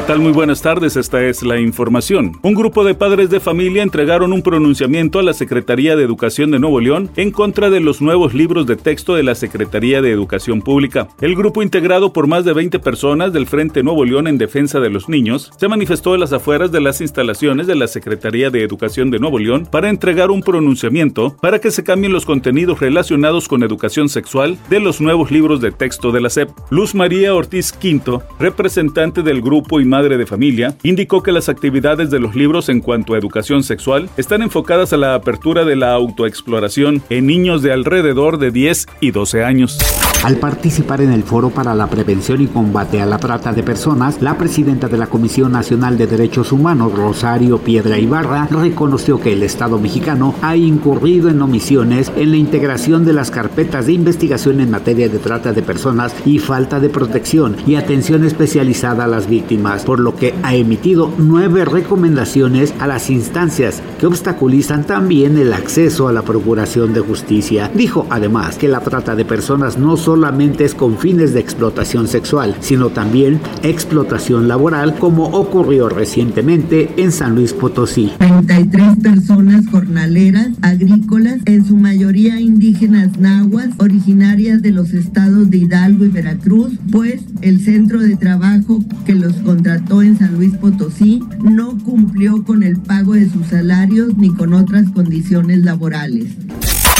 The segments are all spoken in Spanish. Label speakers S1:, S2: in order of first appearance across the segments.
S1: ¿Qué tal? Muy buenas tardes, esta es la información. Un grupo de padres de familia entregaron un pronunciamiento a la Secretaría de Educación de Nuevo León en contra de los nuevos libros de texto de la Secretaría de Educación Pública. El grupo integrado por más de 20 personas del Frente Nuevo León en defensa de los niños se manifestó en las afueras de las instalaciones de la Secretaría de Educación de Nuevo León para entregar un pronunciamiento para que se cambien los contenidos relacionados con educación sexual de los nuevos libros de texto de la SEP. Luz María Ortiz Quinto, representante del grupo y madre de familia, indicó que las actividades de los libros en cuanto a educación sexual están enfocadas a la apertura de la autoexploración en niños de alrededor de 10 y 12 años.
S2: Al participar en el foro para la prevención y combate a la trata de personas, la presidenta de la Comisión Nacional de Derechos Humanos, Rosario Piedra Ibarra, reconoció que el Estado mexicano ha incurrido en omisiones en la integración de las carpetas de investigación en materia de trata de personas y falta de protección y atención especializada a las víctimas, por lo que ha emitido nueve recomendaciones a las instancias que obstaculizan también el acceso a la procuración de justicia. Dijo además que la trata de personas no solamente es con fines de explotación sexual, sino también explotación laboral, como ocurrió recientemente en San Luis Potosí.
S3: 33 personas jornaleras agrícolas, en su mayoría indígenas nahuas, originarias de los estados de Hidalgo y Veracruz, pues el centro de trabajo que los contrató en San Luis Potosí no cumplió con el pago de sus salarios ni con otras condiciones laborales.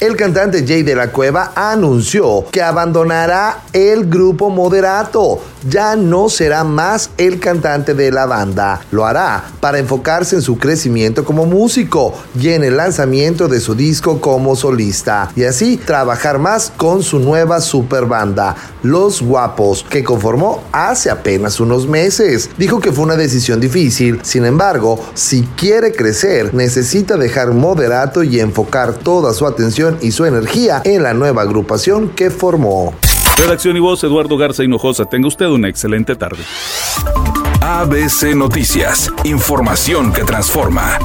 S4: El cantante Jay de la Cueva anunció que abandonará el grupo Moderato. Ya no será más el cantante de la banda. Lo hará para enfocarse en su crecimiento como músico y en el lanzamiento de su disco como solista. Y así trabajar más con su nueva super banda, Los Guapos, que conformó hace apenas unos meses. Dijo que fue una decisión difícil. Sin embargo, si quiere crecer, necesita dejar Moderato y enfocar toda su atención y su energía en la nueva agrupación que formó.
S1: Redacción y voz, Eduardo Garza Hinojosa. Tenga usted una excelente tarde.
S5: ABC Noticias, información que transforma.